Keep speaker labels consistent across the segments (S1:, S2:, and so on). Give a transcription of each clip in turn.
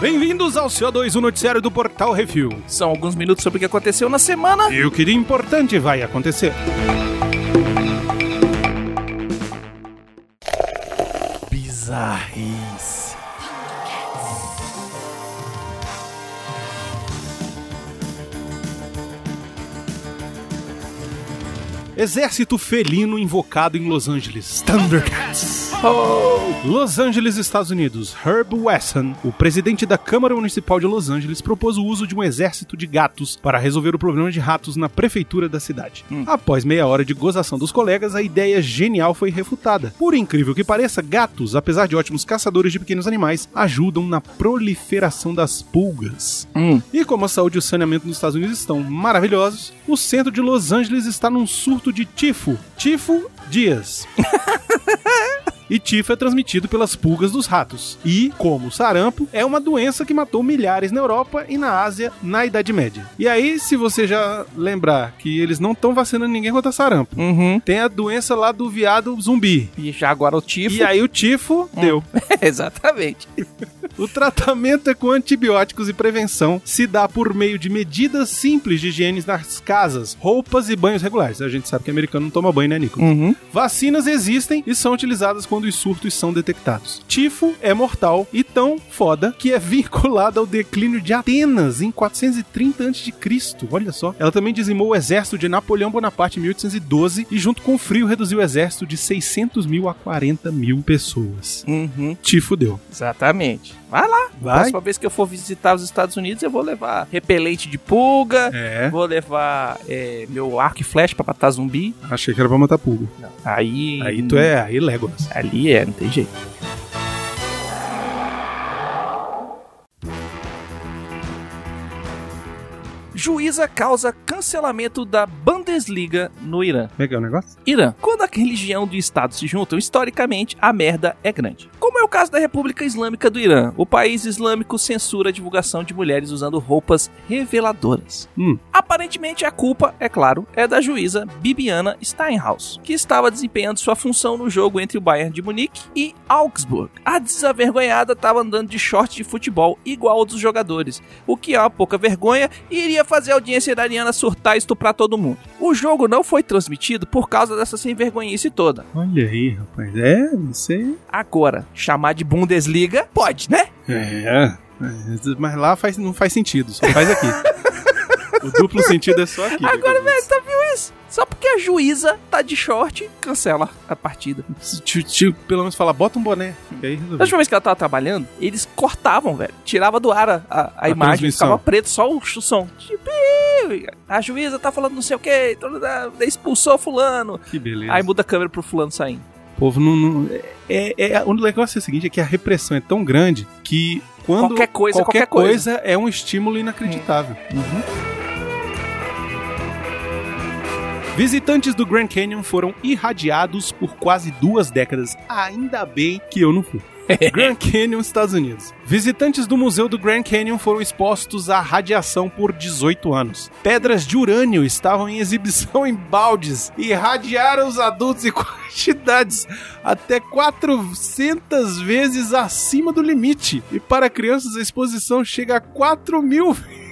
S1: Bem-vindos ao CO2, o noticiário do Portal Refil.
S2: São alguns minutos sobre o que aconteceu na semana.
S1: E o que de importante vai acontecer.
S2: Bizarrice.
S1: Exército felino invocado em Los Angeles. Thundercats. Los Angeles, Estados Unidos. Herb Wesson, o presidente da Câmara Municipal de Los Angeles, propôs o uso de um exército de gatos para resolver o problema de ratos na prefeitura da cidade. Após meia hora de gozação dos colegas, a ideia genial foi refutada. Por incrível que pareça, gatos, apesar de ótimos caçadores de pequenos animais, ajudam na proliferação das pulgas.
S2: Hum.
S1: E como a saúde e o saneamento nos Estados Unidos estão maravilhosos, o centro de Los Angeles está num surto de tifo. Tifo Dias. E tifo é transmitido pelas pulgas dos ratos. E, como sarampo, é uma doença que matou milhares na Europa e na Ásia na Idade Média. E aí, se você já lembrar que eles não estão vacinando ninguém contra sarampo,
S2: Uhum.
S1: tem a doença lá do viado zumbi.
S2: E já agora o tifo.
S1: E aí o tifo deu.
S2: Exatamente.
S1: O tratamento é com antibióticos e prevenção. Se dá por meio de medidas simples de higiene nas casas, roupas e banhos regulares. A gente sabe que americano não toma banho, né, Nico?
S2: Uhum.
S1: Vacinas existem e são utilizadas quando os surtos são detectados. Tifo é mortal e tão foda que é vinculada ao declínio de Atenas em 430 a.C. Olha só. Ela também dizimou o exército de Napoleão Bonaparte em 1812 e, junto com o frio, reduziu o exército de 600 mil a 40 mil pessoas.
S2: Uhum.
S1: Tifo deu.
S2: Exatamente. Vai lá.
S1: Vai?
S2: Próxima vez que eu for visitar os Estados Unidos, eu vou levar repelente de pulga.
S1: É.
S2: Vou levar é, meu arco e flecha pra matar zumbi.
S1: Achei que era pra matar pulga.
S2: Aí.
S1: Aí tu é, aí Legolas.
S2: Ali é, não tem jeito. Juíza causa cancelamento da Bundesliga no Irã.
S1: Como é é o negócio?
S2: Irã. Quando a religião e o Estado se juntam, historicamente, a merda é grande. Como é o caso da República Islâmica do Irã, o país islâmico censura a divulgação de mulheres usando roupas reveladoras.
S1: Hum.
S2: Aparentemente, a culpa, é claro, é da juíza Bibiana Steinhaus, que estava desempenhando sua função no jogo entre o Bayern de Munique e Augsburg. A desavergonhada estava andando de short de futebol igual ao dos jogadores, o que é uma pouca vergonha e iria fazer a audiência iraniana surtar e estuprar todo mundo. O jogo não foi transmitido por causa dessa sem vergonhice toda.
S1: Olha aí, rapaz. É, você.
S2: Agora, chamar de Bundesliga, pode, né?
S1: É. é, Mas lá faz, não faz sentido, só faz aqui. o duplo sentido é só aqui.
S2: Agora,
S1: velho.
S2: velho, tá viu isso? Só porque a juíza tá de short, cancela a partida.
S1: Pelo menos fala, bota um boné. E aí resolveu.
S2: última vez que ela tava trabalhando, eles cortavam, velho. Tirava do ar a, a- a imagem, ficava preto, só o, o som. Tipo, a juíza tá falando não sei o que, expulsou fulano.
S1: Que beleza.
S2: Aí muda a câmera pro fulano saindo.
S1: O povo não. não- é, é, é- o negócio é o seguinte: é que a repressão é tão grande que quando.
S2: Qualquer coisa,
S1: qualquer
S2: qualquer coisa.
S1: coisa é um estímulo inacreditável. Visitantes do Grand Canyon foram irradiados por quase duas décadas. Ainda bem que eu não fui. Grand Canyon, Estados Unidos. Visitantes do Museu do Grand Canyon foram expostos à radiação por 18 anos. Pedras de urânio estavam em exibição em baldes e irradiaram os adultos em quantidades até 400 vezes acima do limite. E para crianças a exposição chega a 4 mil vezes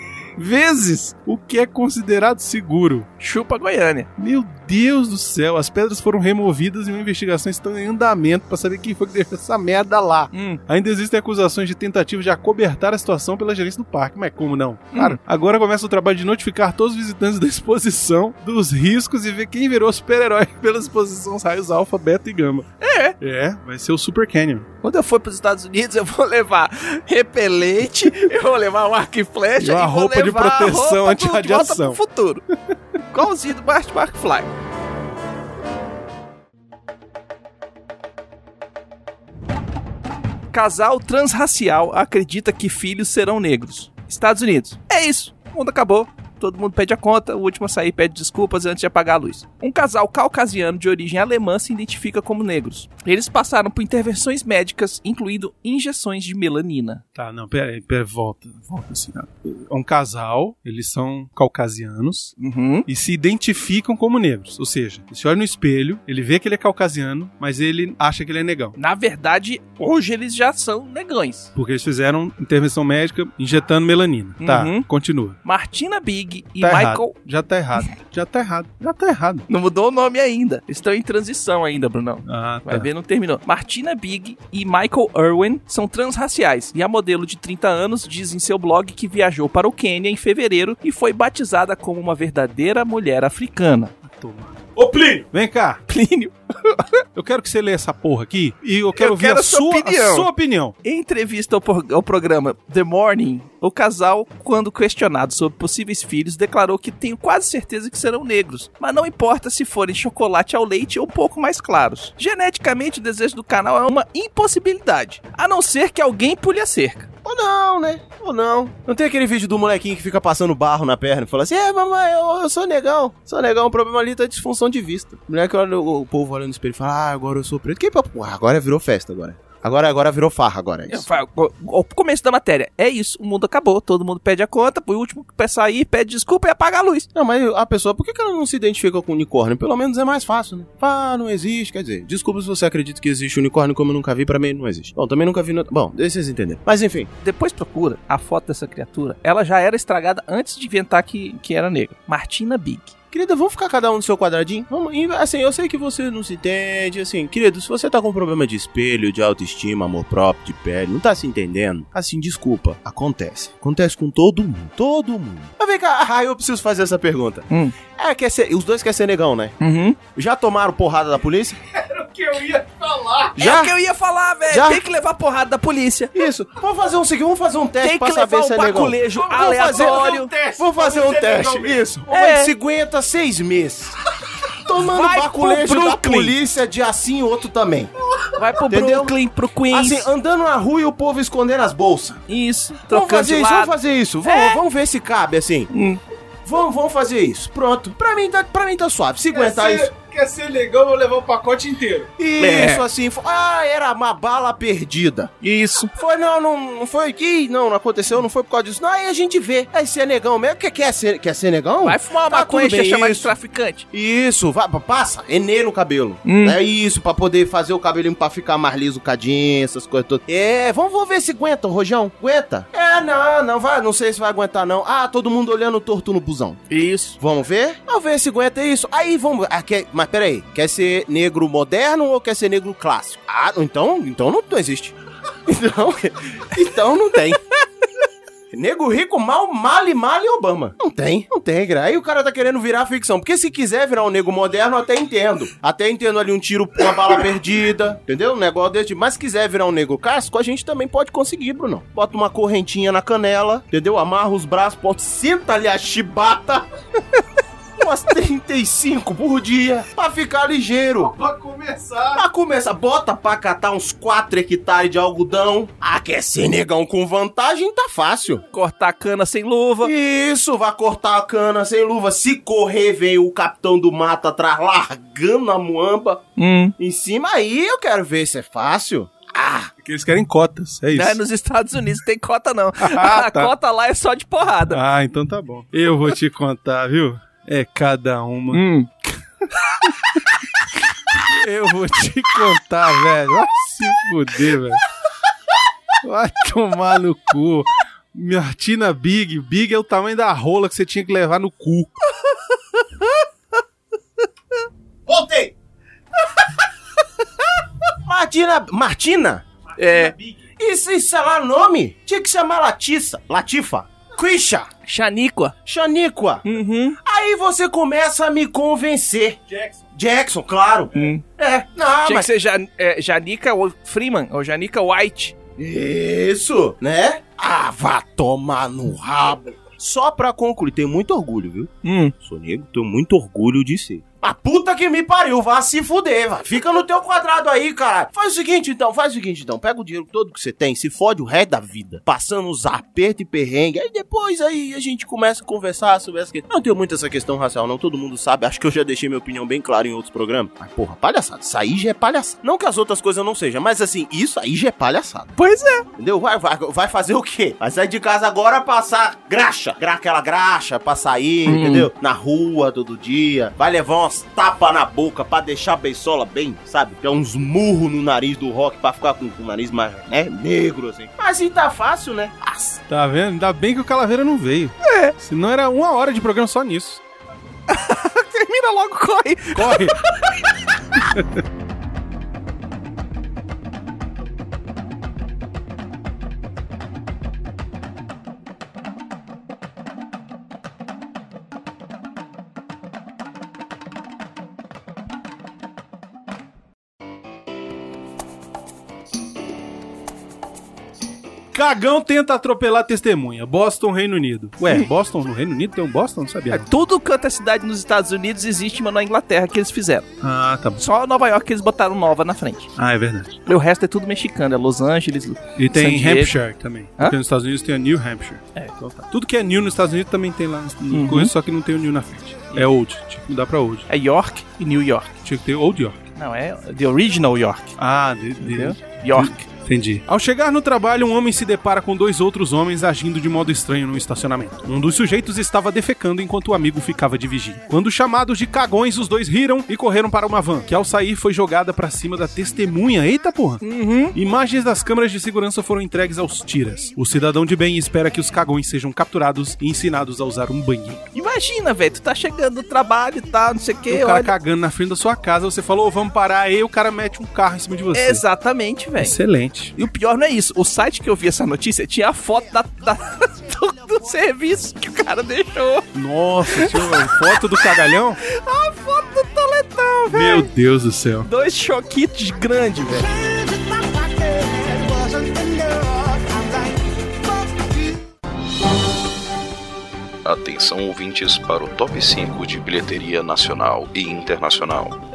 S1: o que é considerado seguro.
S2: Chupa Goiânia.
S1: Meu Deus do céu, as pedras foram removidas e uma investigação está em andamento para saber quem foi que deixou essa merda lá.
S2: Hum.
S1: Ainda existem acusações de tentativa de acobertar a situação pela gerência do parque, mas como não? Claro, agora começa o trabalho de notificar todos os visitantes da exposição dos riscos e ver quem virou super-herói pela exposição dos raios alfa, beta e gama.
S2: É.
S1: É, vai ser o Super Canyon.
S2: Quando eu for pros Estados Unidos, eu vou levar repelente, eu vou levar um arco e flecha
S1: E uma
S2: vou
S1: roupa de proteção anti-radiação.
S2: de futuro. Igualzinho do Bart McFly. Casal transracial acredita que filhos serão negros. Estados Unidos. É isso. O mundo acabou. Todo mundo pede a conta, o último a sair pede desculpas antes de apagar a luz. Um casal caucasiano de origem alemã se identifica como negros. Eles passaram por intervenções médicas, incluindo injeções de melanina.
S1: Tá, não, pera aí, pera, volta, volta assim. ó. É um casal, eles são caucasianos
S2: Uhum.
S1: e se identificam como negros. Ou seja, ele se olha no espelho, ele vê que ele é caucasiano, mas ele acha que ele é negão.
S2: Na verdade, hoje eles já são negões.
S1: Porque eles fizeram intervenção médica injetando melanina. Tá,
S2: Uhum.
S1: continua.
S2: Martina Big e
S1: Tá
S2: Michael.
S1: errado. Já tá errado. Já tá errado. Já tá errado.
S2: Não mudou o nome ainda. Estão em transição ainda, Brunão.
S1: Ah,
S2: Vai
S1: tá.
S2: ver, não terminou. Martina Big e Michael Irwin são transraciais e a modelo de 30 anos diz em seu blog que viajou para o Quênia em fevereiro e foi batizada como uma verdadeira mulher africana.
S1: Toma.
S3: Ô, Plínio!
S1: Vem cá,
S2: Plínio,
S1: eu quero que você lê essa porra aqui e eu quero
S2: Eu
S1: ouvir
S2: quero
S1: a
S2: a sua
S1: sua,
S2: opinião.
S1: a sua opinião.
S2: em entrevista ao, ao programa The Morning, o casal, quando questionado sobre possíveis filhos, declarou que tenho quase certeza que serão negros, mas não importa se forem chocolate ao leite ou um pouco mais claros. Geneticamente, o desejo do canal é uma impossibilidade, a não ser que alguém pule a cerca.
S3: Ou não, né? Ou não. Não tem aquele vídeo do molequinho que fica passando barro na perna e fala assim: É, mamãe, eu, eu sou negão. Sou negão, o problema ali tá disfunção de vista. O moleque olha o, povo olhando no espelho e fala: Ah, agora eu sou preto. Que papo? Ah, agora virou festa agora. Agora, agora virou farra agora. é
S2: Eu
S3: Isso.
S2: o o começo da matéria, é isso, o mundo acabou, todo mundo pede a conta, o último que sair pede desculpa e apaga a luz.
S3: Não, mas a pessoa, por que ela não se identifica com unicórnio? Pelo menos é mais fácil, né? Ah, não existe. Quer dizer, desculpa se você acredita que existe unicórnio, como eu nunca vi, pra mim não existe. Bom, também nunca vi. No... Bom, deixa vocês entenderem. Mas enfim,
S2: Depois procura a foto dessa criatura, ela já era estragada antes de inventar que, que era negra. Martina Big.
S3: Querida, vamos ficar cada um no seu quadradinho? Vamos, e, assim, eu sei que você não se entende, assim, querido, se você tá com problema de espelho, de autoestima, amor próprio, de pele, não tá se entendendo, assim, desculpa, acontece. Acontece com todo mundo, todo mundo. Mas vem cá, ah, eu preciso fazer essa pergunta.
S2: Hum.
S3: É, quer ser, os dois querem ser negão, né?
S2: Uhum.
S3: Já tomaram porrada da polícia?
S1: Que eu ia falar.
S2: É
S3: Já?
S2: o que eu ia falar, velho.
S3: Já?
S2: Tem que levar porrada da polícia.
S3: Isso. Vamos fazer um seguinte, vamos fazer um teste
S2: Tem
S3: pra
S2: que
S3: saber
S2: levar
S3: se
S2: um
S3: é negão.
S2: baculejo
S3: Vamos fazer-
S2: aleatório.
S3: Vamos fazer um teste, isso.
S2: É.
S3: É. 50, seis meses. Tomando
S2: Vai
S3: baculejo da polícia de assim e outro também.
S2: Vai pro
S3: Entendeu?
S2: Brooklyn, pro Queens.
S3: Assim, andando na rua e o povo escondendo as bolsas.
S2: Isso,
S3: Vamos fazer isso, vamos fazer isso. Vamos,
S2: É.
S3: vamos ver se cabe, assim.
S2: Hum.
S3: Vamos, vamos fazer isso. Pronto. Pra mim, tá, pra mim tá suave. Se aguentar isso.
S1: Quer ser legal, vou levar o pacote inteiro.
S3: Isso,
S2: É.
S3: assim. fo- Ah, era uma bala perdida.
S2: Isso.
S3: Foi, não, não, não foi. Ih, não, não aconteceu, não foi por causa disso. Não, aí a gente vê. Aí se é negão mesmo. Quer, quer, ser, quer ser negão?
S2: Vai fumar uma
S3: Tá
S2: maconha e chamar de
S3: isso.
S2: traficante.
S3: Isso, vai, passa, enê no cabelo.
S2: Hum.
S3: É isso, pra poder fazer o cabelinho pra ficar mais liso, cadinho, essas coisas todas. É, vamos, vamos ver se aguenta, Rojão. Aguenta? É, não, não vai, não sei se vai aguentar, não. Ah, todo mundo olhando torto no busão.
S2: Isso.
S3: Vamos ver? Vamos ver se aguenta isso. Aí vamos. Ah, quer, mas peraí, quer ser negro moderno ou quer ser negro clássico? Ah, então, então não, não existe. Então, então não tem. Nego rico, mal, male, male Obama. Não tem, não tem, gra. Aí o cara tá querendo virar ficção. Porque se quiser virar um nego moderno, até entendo. Até entendo ali um tiro, uma bala perdida, entendeu? Um negócio desse. Mas se quiser virar um nego casco, a gente também pode conseguir, Bruno. Bota uma correntinha na canela, entendeu? Amarra os braços, bota, senta ali a chibata. Umas 35 por dia, pra ficar ligeiro.
S1: Pra começar.
S3: Pra começar, bota pra catar uns 4 hectares de algodão. Ah, quer ser negão com vantagem? Tá fácil.
S2: Cortar a cana sem luva.
S3: Isso, vai cortar a cana sem luva. Se correr, vem o capitão do mato atrás, largando a muamba
S2: Hum.
S3: em cima. Aí eu quero ver se é fácil. Ah,
S1: Porque eles querem cotas, é isso.
S2: Não é nos Estados Unidos tem cota, não.
S1: Ah,
S2: a
S1: tá.
S2: cota lá é só de porrada.
S1: Ah, então tá bom. Eu vou te contar, viu? É cada uma.
S2: Hum.
S1: Eu vou te contar, velho. Vai se fuder, velho. Vai tomar no cu. Martina Big. Big é o tamanho da rola que você tinha que levar no cu.
S3: voltei! Martina. Martina?
S2: É.
S3: Isso, isso é lá nome? Tinha que chamar Latissa. Latifa. Quisha.
S2: Chaníqua.
S3: Xaniqua.
S2: Uhum.
S3: Aí você começa a me convencer.
S1: Jackson.
S3: Jackson, claro.
S2: Hum.
S3: É, não,
S2: Tinha
S3: mas...
S2: que ser Jan é, Janica Freeman ou Janica White.
S3: Isso, né? Ah, vá tomar no rabo. Só pra concluir, tenho muito orgulho, viu?
S2: Hum.
S3: Sou negro, tenho muito orgulho de ser. A puta que me pariu, vá se fuder, vai. Fica no teu quadrado aí, cara. Faz o seguinte então, faz o seguinte então. Pega o dinheiro todo que você tem, se fode o resto da vida. Passando os apertos e perrengue. Aí depois aí a gente começa a conversar sobre essa questão. Não tenho muito essa questão racial, não. Todo mundo sabe. Acho que eu já deixei minha opinião bem clara em outros programas. Mas, porra, palhaçada. Isso aí já é palhaçada. Não que as outras coisas não sejam, mas assim, isso aí já é palhaçada.
S2: Pois é.
S3: Entendeu? Vai, vai, vai fazer o quê? Vai sair de casa agora passar graxa. Gra aquela graxa pra sair,
S2: Hum.
S3: entendeu? Na rua todo dia. Vai levar umas tapas na boca pra deixar a beisola bem, sabe? Tem uns murros no nariz do rock pra ficar com, com o nariz mais, né? Negro, assim. Mas assim tá fácil, né? Nossa.
S1: Tá vendo? Ainda bem que o Calaveira não veio. É. Senão era uma hora de programa só nisso.
S2: Termina logo, corre.
S1: Corre! Cagão tenta atropelar testemunha. Boston, Reino Unido. Ué, Boston no Reino Unido tem um Boston? Não sabia.
S2: É,
S1: não.
S2: tudo quanto é cidade nos Estados Unidos existe, mas na Inglaterra que eles fizeram.
S1: Ah, tá bom.
S2: Só Nova York que eles botaram nova na frente.
S1: Ah, é verdade.
S2: E o resto é tudo mexicano, é Los Angeles.
S1: E tem
S2: San.
S1: Hampshire também.
S2: Hã?
S1: Porque nos Estados Unidos tem a New Hampshire.
S2: É.
S1: Então tá. Tudo que é New nos Estados Unidos também tem lá no
S2: Uhum.
S1: coisa, só que não tem o New na frente. É Old. Tinha que mudar pra Old.
S2: É York e New York.
S1: Tinha que ter Old York.
S2: Não, é The Original York.
S1: Ah, de, de-?
S2: York.
S1: Entendi. Ao chegar no trabalho, um homem se depara com dois outros homens agindo de modo estranho no estacionamento. Um dos sujeitos estava defecando enquanto o amigo ficava de vigia. Quando chamados de cagões, os dois riram e correram para uma van, que ao sair foi jogada para cima da testemunha. Eita porra!
S2: Uhum.
S1: Imagens das câmeras de segurança foram entregues aos tiras. O cidadão de bem espera que os cagões sejam capturados e ensinados a usar um banheiro.
S2: Imagina, velho, tu tá chegando no trabalho e tal, não sei o que.
S1: o cara
S2: olha...
S1: cagando na frente da sua casa, você falou, "Ô, vamos parar aí, o cara mete um carro em cima de você.
S2: Exatamente, velho.
S1: Excelente.
S2: E o pior não é isso. O site que eu vi essa notícia tinha a foto da, da- do, do serviço que o cara deixou.
S1: Nossa, tinha uma foto do cagalhão?
S2: A foto do toletão, velho.
S1: Meu Deus do céu.
S2: Dois choquitos grandes, velho.
S4: Atenção ouvintes para o top 5 de bilheteria nacional e internacional.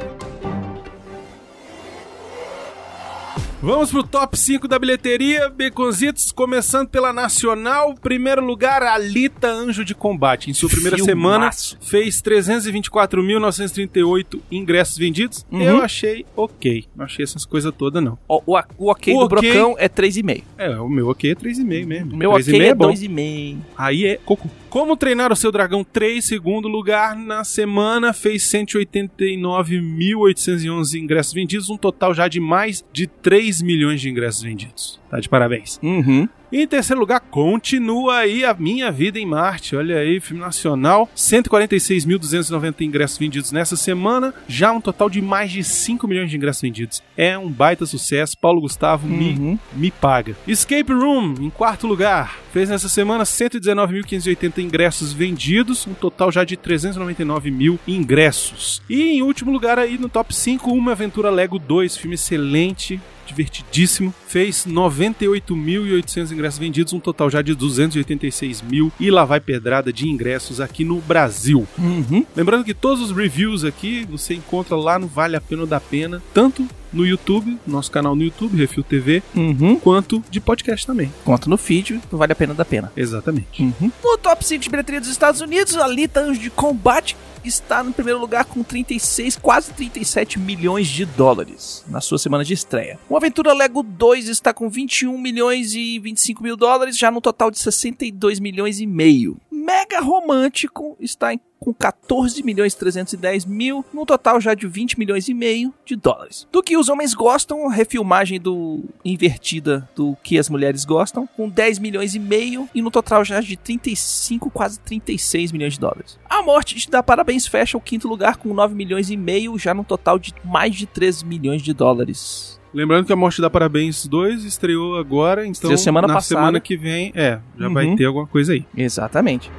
S1: Vamos pro top 5 da bilheteria, Beconzitos, começando pela Nacional. Primeiro lugar, Alita Anjo de Combate. Em sua primeira
S2: Filmaço.
S1: semana, fez 324.938 ingressos vendidos.
S2: Uhum.
S1: Eu achei ok. Não achei essas coisas todas, não.
S2: Ó, O, o ok
S1: O
S2: do
S1: ok-
S2: Brocão é 3,5.
S1: É, o meu ok é 3,5 mesmo.
S2: O meu
S1: 3,5
S2: ok é
S1: bom.
S2: 2,5.
S1: Aí é coco. Como treinar o seu dragão 3, segundo lugar na semana, fez 189.811 ingressos vendidos, um total já de mais de 3 milhões de ingressos vendidos. Tá de parabéns.
S2: Uhum.
S1: E em terceiro lugar, continua aí a Minha Vida em Marte. Olha aí, filme nacional. 146.290 ingressos vendidos nessa semana. Já um total de mais de 5 milhões de ingressos vendidos. É um baita sucesso. Paulo Gustavo me,
S2: Uhum.
S1: me paga. Escape Room, em quarto lugar. Fez nessa semana 119.580 ingressos vendidos. Um total já de 399 mil ingressos. E em último lugar aí no top 5, Uma Aventura Lego 2. Filme excelente divertidíssimo. Fez 98.800 ingressos vendidos, um total já de 286 mil. E lá vai pedrada de ingressos aqui no Brasil.
S2: Uhum.
S1: Lembrando que todos os reviews aqui você encontra lá no Vale a Pena ou da Pena, tanto no YouTube, nosso canal no YouTube, Refil TV,
S2: Uhum.
S1: quanto de podcast também.
S2: Conta no feed, vale a pena da pena.
S1: Exatamente.
S2: Uhum. No top 5 de bilheteria dos Estados Unidos, a Alita Anjo de Combate está no primeiro lugar com 36, quase 37 milhões de dólares na sua semana de estreia. O Aventura Lego 2 está com 21 milhões e 25 mil dólares, já no total de 62 milhões e meio. Mega Romântico está em com 14 milhões e 310 mil, no total já de 20 milhões e meio de dólares. Do que os homens gostam, refilmagem do invertida do que as mulheres gostam, com 10 milhões e meio e no total já de 35, quase 36 milhões de dólares. A Morte te dá parabéns fecha o quinto lugar com 9 milhões e meio, já no total de mais de 3 milhões de dólares.
S1: Lembrando que a Morte da Parabéns 2 estreou agora, então
S2: Estreou semana
S1: na
S2: passada.
S1: semana que vem, é, já vai
S2: Uhum.
S1: ter alguma coisa aí.
S2: Exatamente.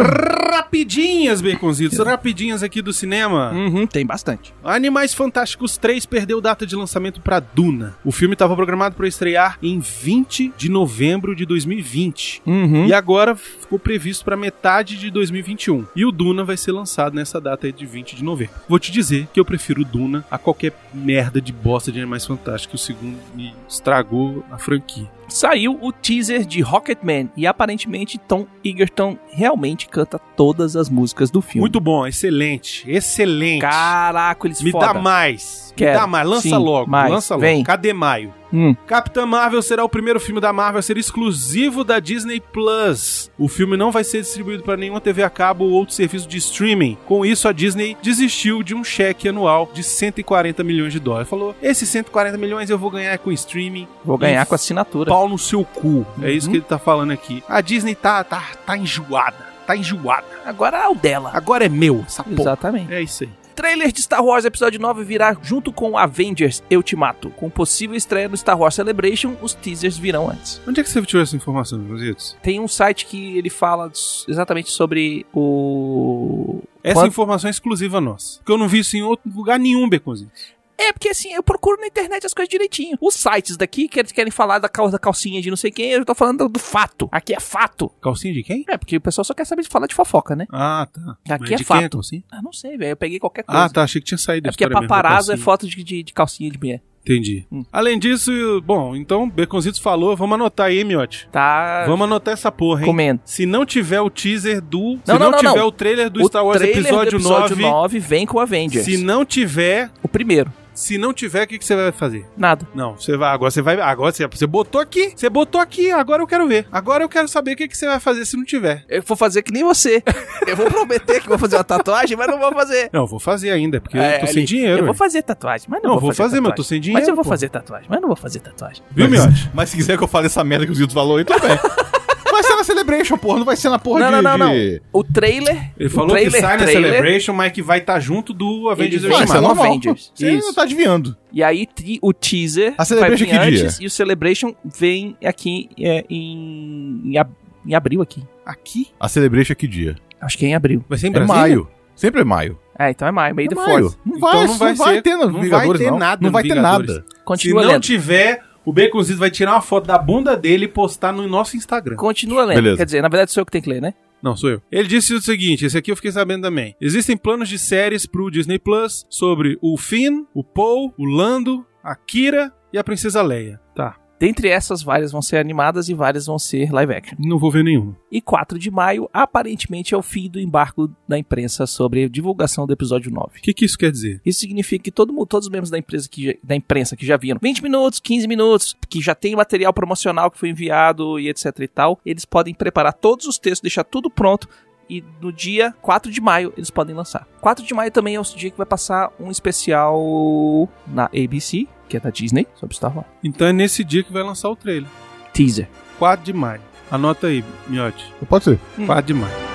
S1: Rapidinhas, Baconzitos, rapidinhas aqui do cinema.
S2: Uhum, tem bastante.
S1: Animais Fantásticos 3 perdeu data de lançamento para Duna. O filme estava programado para estrear em 20 de novembro de 2020.
S2: Uhum.
S1: E agora ficou previsto para metade de 2021. E o Duna vai ser lançado nessa data aí de 20 de novembro. Vou te dizer que eu prefiro Duna a qualquer merda de bosta de Animais Fantásticos. O segundo me estragou a franquia.
S2: Saiu o teaser de Rocketman e aparentemente Tom Egerton realmente canta todas as músicas do filme.
S1: Muito bom, excelente, excelente.
S2: Caraca, eles
S1: Me
S2: foda.
S1: dá mais.
S2: Quero.
S1: Me dá mais. Lança
S2: Sim,
S1: logo.
S2: mais.
S1: Lança logo.
S2: Vem.
S1: Cadê maio?
S2: Hum.
S1: Capitã Marvel será o primeiro filme da Marvel a ser exclusivo da Disney Plus. O filme não vai ser distribuído para nenhuma TV a cabo ou outro serviço de streaming. Com isso, a Disney desistiu de um cheque anual de 140 milhões de dólares. Falou: esses 140 milhões eu vou ganhar com streaming.
S2: Vou ganhar com assinatura.
S1: Pau no seu cu. É isso
S2: Uhum.
S1: que ele tá falando aqui. A Disney tá, tá, tá enjoada. Tá enjoada.
S2: Agora é o dela.
S1: Agora é meu essa porra.
S2: Exatamente.
S1: É isso aí.
S2: Trailer de Star Wars Episódio 9 virá junto com Avengers Ultimato. Com possível estreia no Star Wars Celebration, os teasers virão antes.
S1: Onde é que você tirou essa informação, meus
S2: Tem um site que ele fala exatamente sobre o...
S1: Essa
S2: Quando-
S1: informação é exclusiva nossa. Porque eu não vi isso em outro lugar nenhum, Beconzinho.
S2: É, porque assim, eu procuro na internet as coisas direitinho. Os sites daqui que eles querem falar da, cal- da calcinha de não sei quem, eu tô falando do, do fato. Aqui é fato.
S1: Calcinha de quem?
S2: É, porque o pessoal só quer saber de falar de fofoca, né?
S1: Ah, tá.
S2: Aqui
S1: Mas
S2: é
S1: de
S2: fato.
S1: É calcinha?
S2: Ah, não sei, velho. Eu peguei qualquer coisa.
S1: Ah, tá. Achei que tinha saído.
S2: É
S1: a
S2: porque
S1: da
S2: paparazzo é foto de, de, de calcinha de mulher.
S1: Entendi.
S2: Hum.
S1: Além disso, bom, então, Beconzitos falou, vamos anotar aí, miote.
S2: Tá
S1: Vamos anotar essa porra, hein?
S2: comendo.
S1: Se não tiver o teaser do... se
S2: Não,
S1: não,
S2: não, não,
S1: tiver
S2: não.
S1: o trailer do
S2: o
S1: Star Wars
S2: trailer
S1: episódio,
S2: do episódio
S1: 9,
S2: 9 vem com Avengers.
S1: se não tiver...
S2: O primeiro.
S1: Se não tiver, o que, que você vai fazer?
S2: Nada.
S1: Não, você vai. Agora você vai. Agora você, você botou aqui. Você botou aqui. Agora eu quero ver. Agora eu quero saber o que, que você vai fazer se não tiver.
S2: Eu vou fazer que nem você. eu vou prometer que vou fazer uma tatuagem, mas não vou fazer.
S1: Não, eu vou fazer ainda, porque
S2: É,
S1: eu tô sem dinheiro.
S2: Eu vou fazer tatuagem, mas não,
S1: Não,
S2: vou,
S1: vou fazer, mas eu tô sem dinheiro.
S2: Mas eu vou
S1: pô.
S2: fazer tatuagem, mas não vou fazer tatuagem.
S1: Viu, miote?
S5: Mas se quiser que eu fale essa merda que o Zito falou aí, tudo bem. Na Celebration, porra. Não vai ser na porra
S2: Não,
S5: de...
S2: não, não, não.
S5: de-
S2: O trailer.
S1: Ele
S2: o
S1: falou
S2: trailer,
S1: que sai na
S2: trailer,
S1: Celebration, mas que vai estar junto do Avengers
S2: Ele vai
S5: isso
S2: chamar
S1: Ultimato.
S5: normal.
S2: Avengers.
S5: Você
S2: Isso.
S5: não tá adivinhando.
S2: E aí o teaser
S5: A Celebration que dia?
S2: antes e o Celebration vem aqui é, em, em, ab- em abril aqui.
S1: Aqui?
S5: A Celebration é que dia?
S2: Acho que é em abril.
S1: Vai ser em
S5: É
S1: Brasília?
S5: maio. Sempre é maio.
S2: É, então é maio, meio
S5: É
S2: fourth.
S5: Não
S1: Então
S5: vai,
S1: não vai
S5: não vai
S1: ser-
S5: ter no
S1: não vai ter
S5: não.
S1: nada
S5: Não vai ter nada.
S1: Se
S2: Continua
S1: não
S2: lendo.
S1: tiver, o Baconzitos vai tirar uma foto da bunda dele e postar no nosso Instagram.
S2: Continua lendo.
S5: Beleza.
S2: Quer dizer, na verdade sou eu que tenho que ler, né?
S1: Não, sou eu. Ele disse o seguinte, esse aqui eu fiquei sabendo também. Existem planos de séries pro Disney Plus sobre o Finn, o Paul, o Lando, a Kira e a Princesa Leia. Tá.
S2: Dentre essas, várias vão ser animadas e várias vão ser live action.
S1: Não vou ver nenhuma.
S2: E 4 de maio, aparentemente, é o fim do embargo da imprensa sobre a divulgação do episódio 9.
S1: O que, que isso quer dizer?
S2: Isso significa que todo mundo, todos os membros da, empresa que já- da imprensa que já viram 20 minutos, 15 minutos, que já tem material promocional que foi enviado e etc e tal, eles podem preparar todos os textos, deixar tudo pronto e no dia 4 de maio eles podem lançar. 4 de maio também é o dia que vai passar um especial na ABC, que é da Disney, sobre Star Wars.
S1: Então é nesse dia que vai lançar o trailer.
S2: Teaser.
S1: 4 de maio. Anota aí, Miote.
S5: Pode ser.
S2: Hum.
S1: 4 de maio.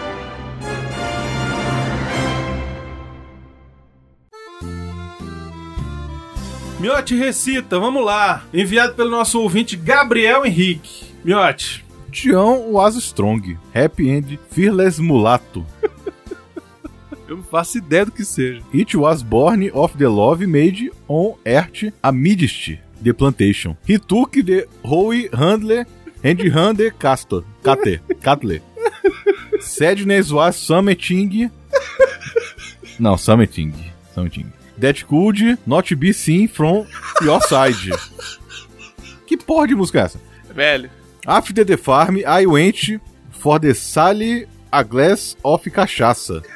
S1: Miote recita, vamos lá. Enviado pelo nosso ouvinte Gabriel Henrique. Miote,
S5: Tião Was Strong. Happy End. Fearless Mulato.
S1: eu não faço ideia do que seja.
S5: It was born of the love made on earth amidst the plantation. He took the holy handler and handed castor. Cate. Catle. Sadness was summiting. Não, summiting. Summiting. That could not be seen from your side. Que porra de música é essa?
S2: Velho.
S5: After the farm, I went for the sally a glass of cachaça.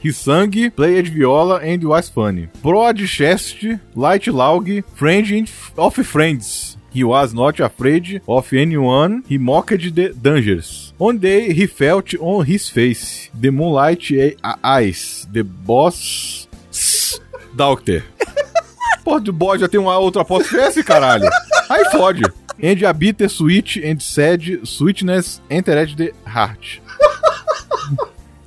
S5: He sang, played viola and was funny. Broad chest, light log, friend of friends. He was not afraid of anyone. He mocked the dangers. One day he felt on his face the moonlight eyes, the boss doctor. Porra, do bode já tem uma outra apóstrofe, caralho. Aí fode. And a bitter sweet and sad sweetness entered the heart.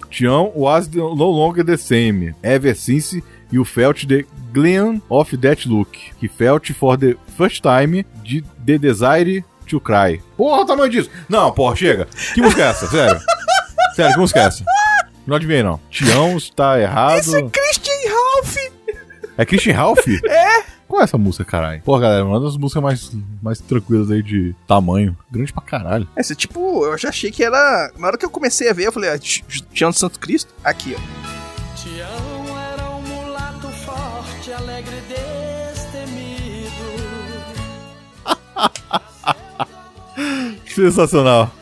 S5: Tião was no longer the same. Ever since you felt the gleam of that look. He felt for the first time the, the desire to Cry. Porra, o tamanho disso. Não, porra, chega. Que música é essa? Sério. Sério, que música é essa? Não adivinhei, não. Tião está errado.
S2: Isso é Christian Ralph!
S5: É Christian Ralph? É. Qual é essa música, caralho? Pô, galera, uma das músicas mais, mais tranquilas aí de tamanho. Grande pra caralho.
S2: Essa, tipo, eu já achei que era. Na hora que eu comecei a ver, eu falei, ah, Ti- Tião do Santo Cristo? Aqui, ó.
S6: Tião era um mulato forte, alegre e destemido.
S5: Sensacional.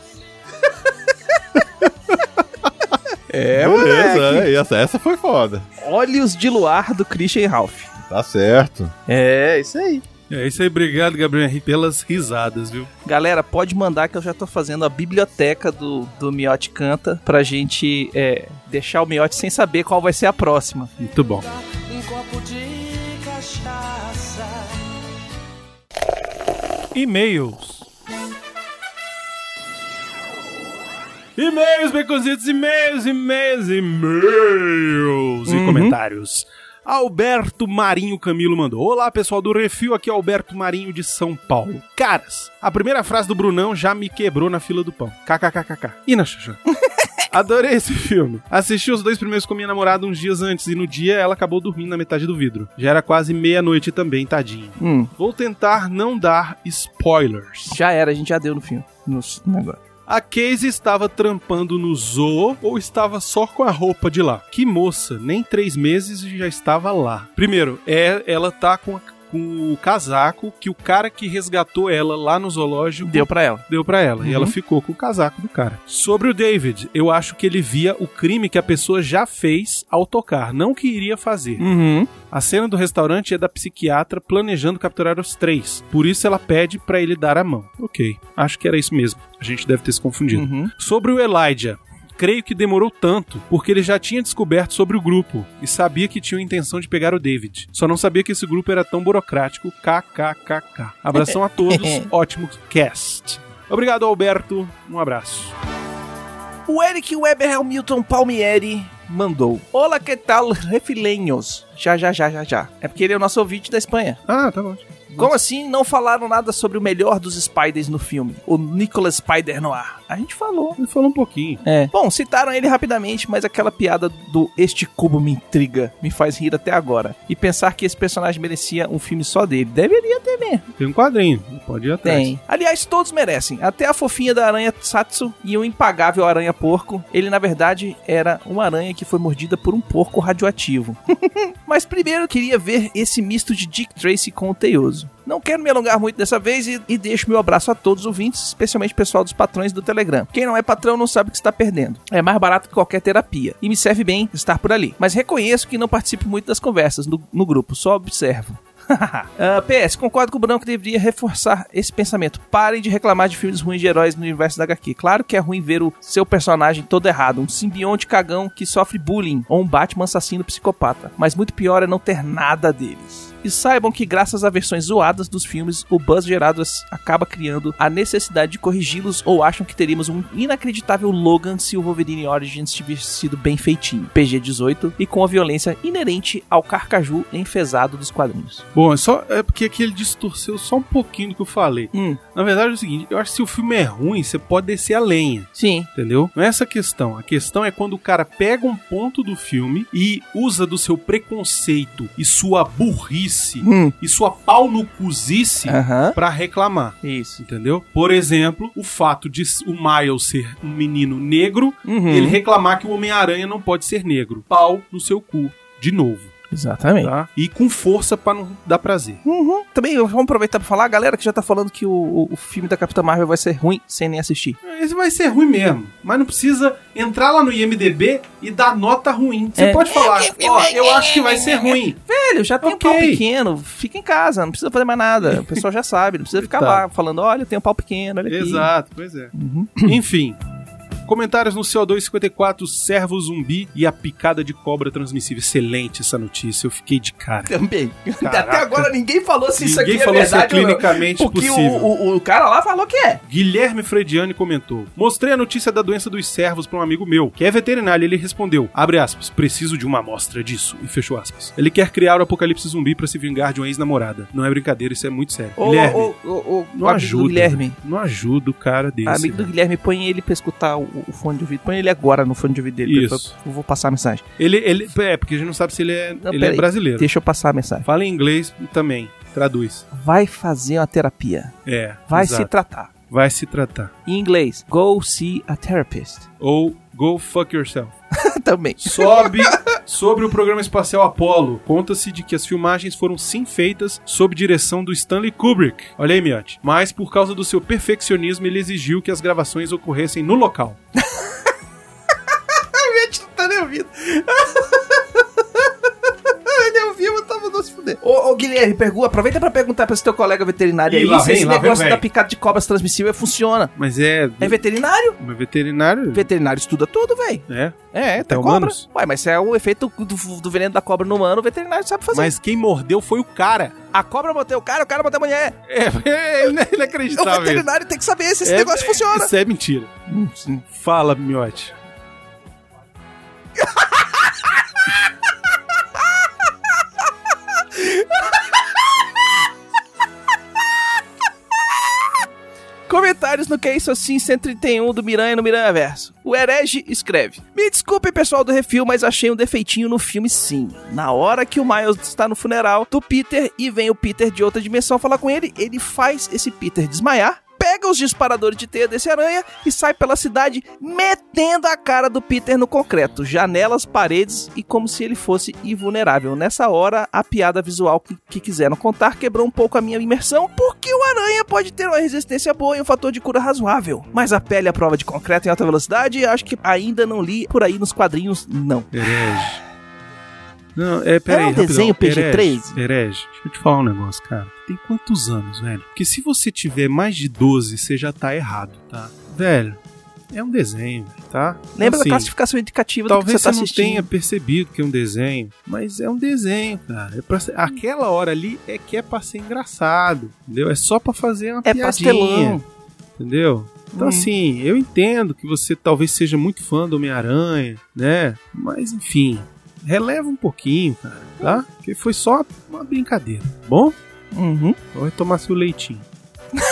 S2: É,
S5: Beleza, é, essa, essa foi foda.
S2: Olhos de Luar do Christian Ralph.
S5: Tá certo.
S2: É, isso aí.
S1: É isso aí, obrigado, Gabriel Henrique, pelas risadas, viu?
S2: Galera, pode mandar que eu já tô fazendo a biblioteca do, do Miote Canta pra gente é, deixar o Miote sem saber qual vai ser a próxima.
S1: Muito bom.
S6: Um copo de cachaça.
S1: E-mails. E-mails, baconzitos, e-mails, e-mails, e-mails e
S2: Uhum.
S1: comentários. Alberto Marinho Camilo mandou. Olá, pessoal do Refil, aqui é Alberto Marinho de São Paulo. Caras, a primeira frase do Brunão já me quebrou na fila do pão. KKKKK. E na Xuxa? Adorei esse filme. Assisti os dois primeiros com minha namorada uns dias antes e no dia ela acabou dormindo na metade do vidro. Já era quase meia-noite também, tadinho.
S2: Hum,
S1: Vou tentar não dar spoilers.
S2: já era, a gente já deu no filme. No negócio.
S1: A Casey estava trampando no Zoo ou estava só com a roupa de lá? Que moça, nem três meses e já estava lá. Primeiro, é, ela tá com, a- com o casaco que o cara que resgatou ela lá no zoológico
S2: Deu pra ela.
S1: deu pra ela. E
S2: Uhum.
S1: ela ficou com o casaco do cara. Sobre o David, eu acho que ele via o crime que a pessoa já fez ao tocar, não que iria fazer.
S2: Uhum.
S1: A cena do restaurante é da psiquiatra planejando capturar os três. Por isso ela pede pra ele dar a mão. Ok, acho que era isso mesmo. A gente deve ter se confundido.
S2: Uhum.
S1: Sobre o Elijah. Creio que demorou tanto, porque ele já tinha descoberto sobre o grupo e sabia que tinha a intenção de pegar o David. Só não sabia que esse grupo era tão burocrático. KKKK. Abração a todos, ótimo cast. Obrigado, Alberto. Um abraço.
S2: O Eric Weber Hamilton Palmieri mandou. Olá, que tal, refilenhos? Já, já, já, já, já. É porque ele é o nosso ouvinte da Espanha.
S1: Ah, tá bom.
S2: Como assim não falaram nada sobre o melhor dos Spiders no filme? O Nicholas Spider Noir. A gente falou.
S1: Ele falou um pouquinho.
S2: É. Bom, citaram ele rapidamente, mas aquela piada do Este Cubo me intriga me faz rir até agora. E pensar que esse personagem merecia um filme só dele. Deveria ter mesmo.
S1: Tem um quadrinho. Pode ir atrás.
S2: Tem. Aliás, todos merecem. Até a fofinha da aranha Satsu e o impagável aranha porco. Ele, na verdade, era uma aranha que foi mordida por um porco radioativo. Mas primeiro eu queria ver esse misto de Dick Tracy com o Teioso. Não quero me alongar muito dessa vez e, e deixo meu abraço a todos os ouvintes, especialmente o pessoal dos patrões do Telegram. Quem não é patrão não sabe o que está perdendo. É mais barato que qualquer terapia. E me serve bem estar por ali. Mas reconheço que não participo muito das conversas no, no grupo, só observo. Ah, PS, concordo com o Bruno que deveria reforçar esse pensamento. Parem de reclamar de filmes ruins de heróis no universo da HQ. Claro que é ruim ver o seu personagem todo errado, um simbionte cagão que sofre bullying, ou um Batman assassino psicopata. Mas muito pior é não ter nada deles. E saibam que, graças a versões zoadas dos filmes, o buzz gerado acaba criando a necessidade de corrigi-los ou acham que teríamos um inacreditável Logan se o Wolverine Origins tivesse sido bem feitinho, PG-18 e com a violência inerente ao carcaju enfesado dos quadrinhos.
S1: Bom, é só é porque aqui ele distorceu só um pouquinho do que eu falei.
S2: Hum,
S1: Na verdade é o seguinte, eu acho que se o filme é ruim, você pode descer a lenha.
S2: sim.
S1: Entendeu? Não é essa a questão. A questão é quando o cara pega um ponto do filme e usa do seu preconceito e sua burrice
S2: Hum.
S1: e sua pau no cuzice
S2: Aham.
S1: pra reclamar.
S2: Isso.
S1: Entendeu? Por exemplo, o fato de o Miles ser um menino negro
S2: Uhum.
S1: e ele reclamar que o Homem-Aranha não pode ser negro. Pau no seu cu. De novo,
S2: Exatamente.
S1: tá? E com força pra não dar prazer.
S2: Uhum. Também vamos aproveitar pra falar, a galera que já tá falando que o, o, filme da Capitã Marvel vai ser ruim sem nem assistir.
S1: Esse vai ser ruim mesmo. Mas não precisa entrar lá no IMDB e dar nota ruim. Você
S2: É.
S1: pode falar, ó, eu acho que vai ser ruim.
S2: Velho, já tem
S1: Ok.
S2: um pau pequeno, fica em casa, não precisa fazer mais nada. O pessoal já sabe, não precisa ficar
S1: Tá.
S2: lá falando, olha, eu tenho um pau pequeno, olha aqui.
S1: Exato, pois é.
S2: Uhum.
S1: Enfim. Comentários no CO254, servo zumbi e a picada de cobra transmissível. Excelente essa notícia, eu fiquei de cara.
S2: Também.
S1: Caraca.
S2: Até agora ninguém falou se isso aqui
S1: Ninguém
S2: é
S1: falou se é
S2: verdade
S1: clinicamente
S2: Porque o,
S1: possível.
S2: o, o cara lá falou que é.
S1: Guilherme Frediani comentou: Mostrei a notícia da doença dos servos para um amigo meu, que é veterinário, e ele respondeu: abre aspas, preciso de uma amostra disso. E fechou aspas. Ele quer criar o apocalipse zumbi para se vingar de uma ex-namorada. Não é brincadeira, isso é muito sério.
S2: Ô,
S1: Guilherme,
S2: ô, ô, ô,
S1: não
S2: do
S1: ajuda.
S2: Guilherme.
S1: Não ajuda o cara desse.
S2: amigo do
S1: velho.
S2: Guilherme, põe ele pra escutar o, o fone de ouvido. Põe ele agora no fone de ouvido dele.
S1: Isso.
S2: Eu vou passar a mensagem.
S1: Ele, ele, é, porque a gente não sabe se ele é,
S2: Não,
S1: ele é brasileiro.
S2: Deixa eu passar a mensagem.
S1: Fala em inglês também. Traduz.
S2: Vai fazer uma terapia.
S1: É.
S2: Vai
S1: exato.
S2: se tratar.
S1: Vai se tratar.
S2: Em inglês, go see a therapist.
S1: Ou go fuck yourself.
S2: Também.
S1: Sobe sobre o programa espacial Apollo. Conta-se de que as filmagens foram sim feitas sob direção do Stanley Kubrick. Olha aí, Miotti. Mas por causa do seu perfeccionismo, ele exigiu que as gravações ocorressem no local.
S2: não tá nem ouvindo. Ouviu, eu tava não se fuder. Ô, ô, Guilherme, pergunta, aproveita pra perguntar pra esse teu colega veterinário
S1: Ih,
S2: aí
S1: lá
S2: se
S1: vem,
S2: esse
S1: vem o
S2: negócio
S1: velho.
S2: da picada de cobras transmissível funciona.
S1: Mas é.
S2: É veterinário?
S1: Mas veterinário.
S2: Veterinário estuda tudo, velho.
S1: É.
S2: É, tem
S1: É
S2: cobra.
S1: humanos?
S2: Ué, mas se é o efeito do, do veneno da cobra no humano, o veterinário sabe fazer.
S1: Mas quem mordeu foi o cara.
S2: a cobra mordeu o cara, o cara mordeu a mulher.
S1: É, é
S2: O
S1: inacreditável. isso.
S2: veterinário tem que saber se esse
S1: É-
S2: negócio funciona.
S1: Isso é mentira. Fala, Miotti.
S2: Comentários no Que É Isso Assim 131 do Miranha no Miranha Verso. O Herege escreve: Me desculpem, pessoal do Refil, mas achei um defeitinho no filme sim. Na hora que o Miles está no funeral do Peter e vem o Peter de outra dimensão falar com ele, ele faz esse Peter desmaiar. Pega os disparadores de teia desse aranha e sai pela cidade metendo a cara do Peter no concreto, janelas, paredes e como se ele fosse invulnerável. Nessa hora, a piada visual que, que quiseram contar quebrou um pouco a minha imersão, porque o aranha pode ter uma resistência boa e um fator de cura razoável. Mas a pele à prova de concreto em alta velocidade, acho que ainda não li por aí nos quadrinhos, não.
S1: Herege. Não, é, peraí,
S2: Era um desenho PG-13?
S1: Herege, deixa eu te falar um negócio, cara. Tem quantos anos, velho? Porque se você tiver mais de 12, você já tá errado, tá? Velho, é um desenho, tá?
S2: Lembra
S1: Assim,
S2: da classificação indicativa do que
S1: Talvez
S2: você tá
S1: você não tenha percebido que é um desenho, mas é um desenho, cara. É pra ser- aquela hora ali é que é pra ser engraçado, entendeu? É só pra fazer uma
S2: É
S1: piadinha,
S2: pastelão.
S1: entendeu? Então,
S2: Hum.
S1: assim, eu entendo que você talvez seja muito fã do Homem-Aranha, né? Mas, enfim, releva um pouquinho, cara, tá? Porque foi só uma brincadeira, bom?
S2: Uhum.
S1: Vai tomar seu leitinho.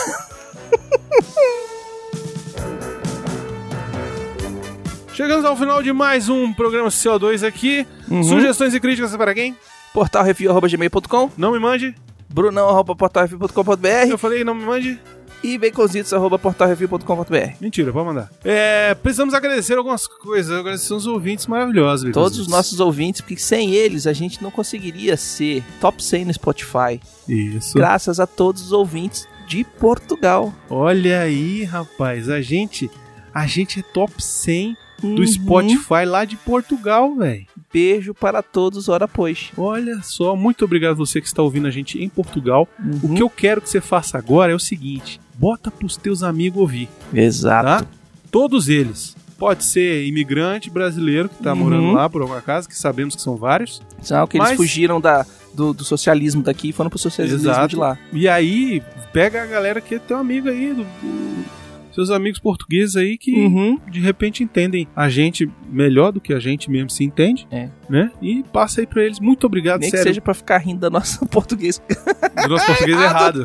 S1: Chegamos ao final de mais um programa CO2 aqui.
S2: Uhum.
S1: Sugestões e críticas para quem?
S2: portalreview.gmail.com
S1: Não me mande.
S2: brunão.portalreview.com.br
S1: Eu falei não me mande.
S2: E baconzitos.portalreview.com.br
S1: Mentira, pode mandar. É, precisamos agradecer algumas coisas. Agradecer os ouvintes maravilhosos.
S2: Todos
S1: Baconzitos.
S2: os nossos ouvintes, porque sem eles a gente não conseguiria ser top 100 no Spotify.
S1: Isso.
S2: Graças a todos os ouvintes de Portugal.
S1: Olha aí, rapaz. A gente, a gente é top 100 do
S2: Uhum.
S1: Spotify lá de Portugal, velho.
S2: Beijo para todos, ora pois.
S1: Olha só, muito obrigado você que está ouvindo a gente em Portugal. O
S2: Uhum.
S1: que eu quero que você faça agora é o seguinte: bota pros teus amigos ouvir,
S2: Exato.
S1: tá? Todos eles. Pode ser imigrante brasileiro que tá
S2: Uhum.
S1: morando lá por alguma casa, que sabemos que são vários.
S2: São que
S1: Mas-
S2: eles fugiram da, do, do socialismo daqui e foram pro socialismo
S1: Exato.
S2: de lá.
S1: E aí, pega a galera que é teu amigo aí, do- do- seus amigos portugueses aí que
S2: Uhum.
S1: de repente entendem a gente melhor do que a gente mesmo se entende,
S2: É.
S1: né? E passa aí pra eles. Muito obrigado,
S2: Nem que
S1: sério.
S2: seja pra ficar rindo da nossa português.
S1: Do nosso português errado.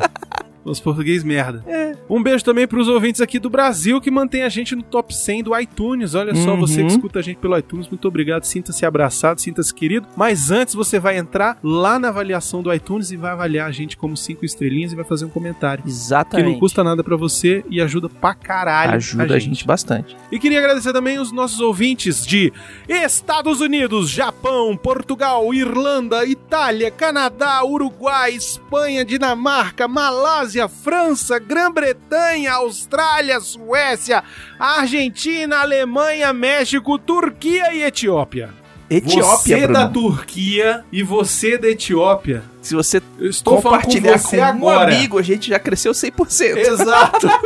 S1: Nosso português merda.
S2: É.
S1: Um beijo também pros ouvintes aqui do Brasil que mantém a gente no top 100 do iTunes. Olha só,
S2: Uhum.
S1: você que escuta a gente pelo iTunes, muito obrigado. Sinta-se abraçado, sinta-se querido. Mas antes você vai entrar lá na avaliação do iTunes e vai avaliar a gente como cinco estrelinhas e vai fazer um comentário. Que
S2: Exatamente.
S1: não custa nada pra você e ajuda pra caralho.
S2: Ajuda a gente bastante.
S1: E queria agradecer também os nossos ouvintes de Estados Unidos, Japão, Portugal, Irlanda, Itália, Canadá, Uruguai, Espanha, Dinamarca, Malásia, França, Grã-Bretanha, Austrália, Suécia, Argentina, Alemanha, México, Turquia e Etiópia.
S2: Etiópia,
S1: você
S2: Bruno.
S1: da Turquia e você da Etiópia.
S2: Se você
S1: Eu estou falando com
S2: compartilhar
S1: você
S2: com um amigo, a gente já cresceu 100%.
S1: Exato.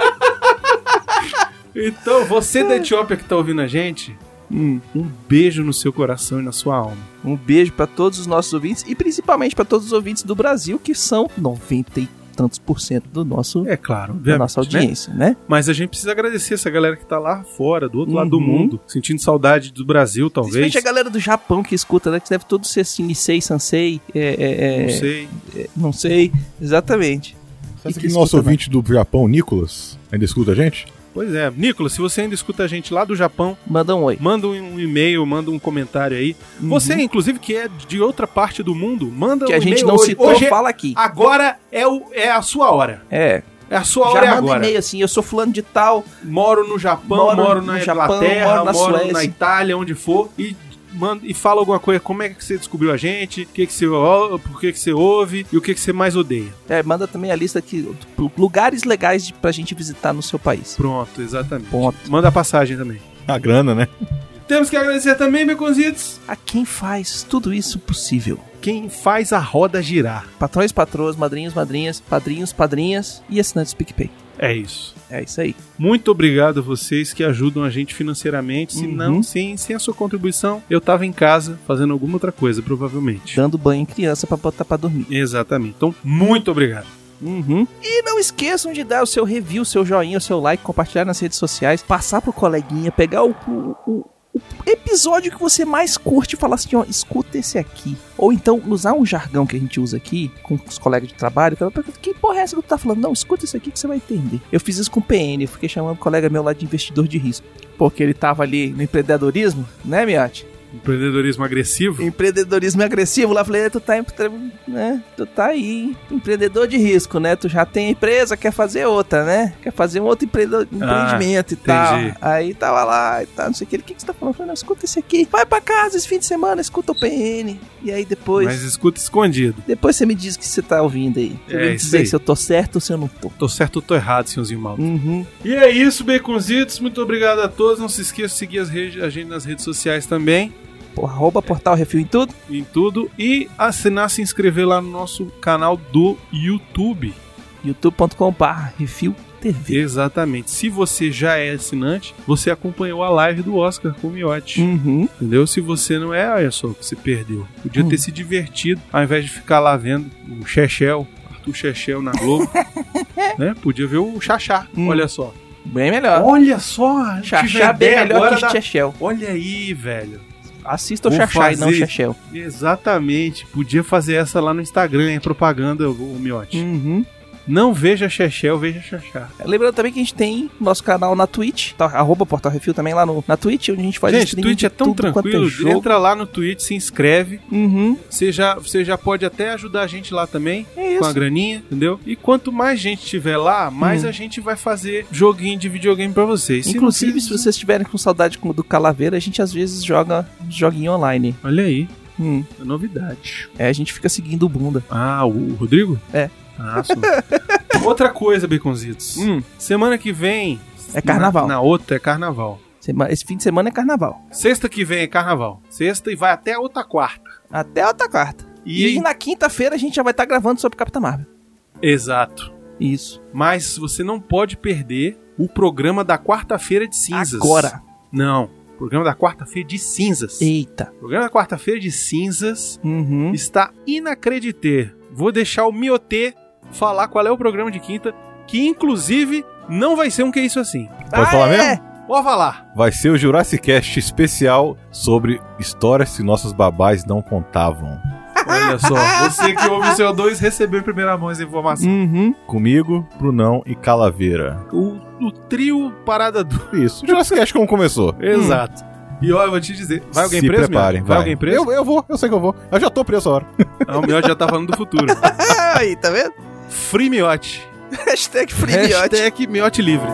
S1: Então, você da Etiópia que tá ouvindo a gente,
S2: Hum.
S1: um beijo no seu coração e na sua alma.
S2: Um beijo pra todos os nossos ouvintes e principalmente pra todos os ouvintes do Brasil, que são 90 e tantos por cento do nosso,
S1: É claro,
S2: da nossa
S1: né?
S2: audiência, né?
S1: Mas a gente precisa agradecer essa galera que tá lá fora, do outro lado do
S2: Uhum.
S1: mundo, sentindo saudade do Brasil, talvez.
S2: Principalmente a galera do Japão que escuta, né? Que deve todo ser assim, Nisei, Sansei, é, é, é,
S1: Não sei.
S2: não sei, exatamente.
S5: Sabe
S2: que
S5: que nosso
S2: escuta,
S5: ouvinte do Japão, Nicolas, ainda escuta a gente?
S1: Pois é. Nicolas, se você ainda escuta a gente lá do Japão,
S2: Manda um oi.
S1: manda um e-mail, manda um comentário aí. Você, inclusive, que é de outra parte do mundo, manda
S2: Uhum. Que
S1: um
S2: a gente
S1: e-mail
S2: não
S1: hoje.
S2: citou,
S1: Hoje é-
S2: fala aqui.
S1: Agora é, o, é a sua hora.
S2: É,
S1: É a sua
S2: já
S1: hora é
S2: manda
S1: agora.
S2: e-mail assim, eu sou fulano de tal,
S1: Moro no Japão,
S2: Moro
S1: moro, na Inglaterra,
S2: moro na
S1: moro na Itália, onde for, e manda e fala alguma coisa, como é que você descobriu a gente, o que que você, por que que você ouve e o que que você mais odeia.
S2: é, manda também a lista aqui, lugares legais de, pra gente visitar no seu país.
S1: Pronto, exatamente.
S2: Ponto.
S1: Manda a passagem também.
S5: A grana, né?
S1: Temos que agradecer também, Beconzitos,
S2: A quem faz tudo isso possível.
S1: quem faz a roda girar.
S2: Patrões, patroas, madrinhos, madrinhas, padrinhos, padrinhas e assinantes PicPay.
S1: É isso.
S2: É isso aí.
S1: Muito obrigado a vocês que ajudam a gente financeiramente. Se
S2: Uhum.
S1: não, sem, sem a sua contribuição, eu tava em casa fazendo alguma outra coisa, provavelmente.
S2: Dando banho em criança pra botar pra dormir.
S1: Exatamente. Então, muito obrigado.
S2: Uhum. E não esqueçam de dar o seu review, o seu joinha, o seu like, compartilhar nas redes sociais, passar pro coleguinha, pegar o- o- o episódio que você mais curte e falar assim, ó, escuta esse aqui. Ou então usar um jargão que a gente usa aqui com os colegas de trabalho. Que porra é essa que tu tá falando? Não, escuta isso aqui que você vai entender. Eu fiz isso com o PN, eu fiquei chamando um colega meu lá de investidor de risco. Porque ele tava ali no empreendedorismo, né, Miotti?
S1: Empreendedorismo agressivo.
S2: empreendedorismo agressivo lá, falei, tu tá, né? Tu tá aí, empreendedor de risco, né? Tu já tem empresa, quer fazer outra, né? Quer fazer um outro empreendedor- empreendimento e tal.
S1: entendi.
S2: Aí tava lá e tal, não sei o que. O que, que você tá falando? Eu falei, não, escuta esse aqui. Vai pra casa esse fim de semana, escuta o PN. E aí depois.
S1: Mas escuta escondido.
S2: Depois você me diz o que você tá ouvindo aí. Você
S1: É
S2: dizer
S1: aí.
S2: se eu tô certo ou se eu não tô.
S1: Tô certo ou tô errado, senhorzinho mal.
S2: Uhum.
S1: E é isso, Baconzitos. Muito obrigado a todos. Não se esqueça de seguir as redes, a gente nas redes sociais também.
S2: Porra, arroba portal refil em tudo.
S1: Em tudo. E assinar, se inscrever lá no nosso canal do YouTube.
S2: youtube.com.br refil TV.
S1: Exatamente. Se você já é assinante, você acompanhou a live do Oscar com o Miotti.
S2: Uhum.
S1: Entendeu? Se você não é, olha só o que você perdeu. Podia
S2: Hum.
S1: ter se divertido, ao invés de ficar lá vendo o Chechel, Arthur Chechel na Globo. né? Podia ver o Xaxá,
S2: Hum.
S1: olha só.
S2: Bem melhor.
S1: Olha só!
S2: Chachá bem
S1: ideia
S2: melhor que
S1: da-
S2: Chechel.
S1: Olha aí, velho.
S2: Assista o Chachá e não o Chechel.
S1: Exatamente. Podia fazer essa lá no Instagram, hein? Propaganda, o o Miotti.
S2: Uhum.
S1: Não veja Chechel, veja Xaxá.
S2: Lembrando também que a gente tem nosso canal na Twitch, tá, arroba Portal Refil também lá no, na Twitch, onde a gente faz
S1: Gente,
S2: streaming
S1: Twitch é tão tranquilo.
S2: É.
S1: Entra lá no Twitch, se inscreve.
S2: Uhum.
S1: Você já, você já pode até ajudar a gente lá também.
S2: É
S1: com a
S2: isso.
S1: graninha, entendeu? E quanto mais gente tiver lá, mais
S2: Hum.
S1: a gente vai fazer joguinho de videogame pra vocês. Se
S2: Inclusive,
S1: vocês-
S2: se vocês estiverem com saudade do Calaveira, a gente às vezes joga joguinho online.
S1: Olha aí,
S2: Hum.
S1: é novidade.
S2: É, a gente fica seguindo o bunda.
S1: Ah, o Rodrigo?
S2: É.
S1: Ah. Outra coisa, Baconzitos.
S2: Hum.
S1: Semana que vem...
S2: É carnaval.
S1: Na, na outra é carnaval.
S2: Sema- Esse fim de semana é carnaval.
S1: Sexta que vem é carnaval. Sexta e vai até a outra quarta.
S2: Até outra quarta.
S1: E,
S2: E, na quinta-feira a gente já vai estar gravando sobre Capitã Marvel.
S1: Exato.
S2: Isso.
S1: Mas você não pode perder o programa da quarta-feira de cinzas.
S2: Agora.
S1: Não. Programa da quarta-feira de cinzas.
S2: Eita.
S1: O programa da quarta-feira de cinzas
S2: Uhum.
S1: está inacreditável. Vou deixar o Miotê falar qual é o programa de quinta, que inclusive não vai ser um que isso assim.
S5: Pode falar
S2: é?
S5: mesmo?
S1: Pode falar.
S5: Vai ser o Jurassic Cast especial sobre histórias que nossos babás não contavam.
S1: Olha só, você que ouve o CO2 recebeu em primeira mão essa informação.
S2: Uhum.
S5: Comigo, Brunão e Calaveira.
S1: O, o trio Parada Dura.
S5: Isso, o Jurassic Cast como começou.
S1: Exato. E ó, eu vou te dizer, vai alguém
S5: Se
S1: preso?
S5: Preparem,
S1: vai. vai. alguém preso?
S5: Eu, eu vou, eu sei que eu vou. Eu já tô preso agora.
S1: Ah, o Miotti já tá falando do futuro.
S2: Aí, tá vendo?
S1: Free Miote.
S2: Hashtag Free Miote.
S1: Hashtag Miote Livre.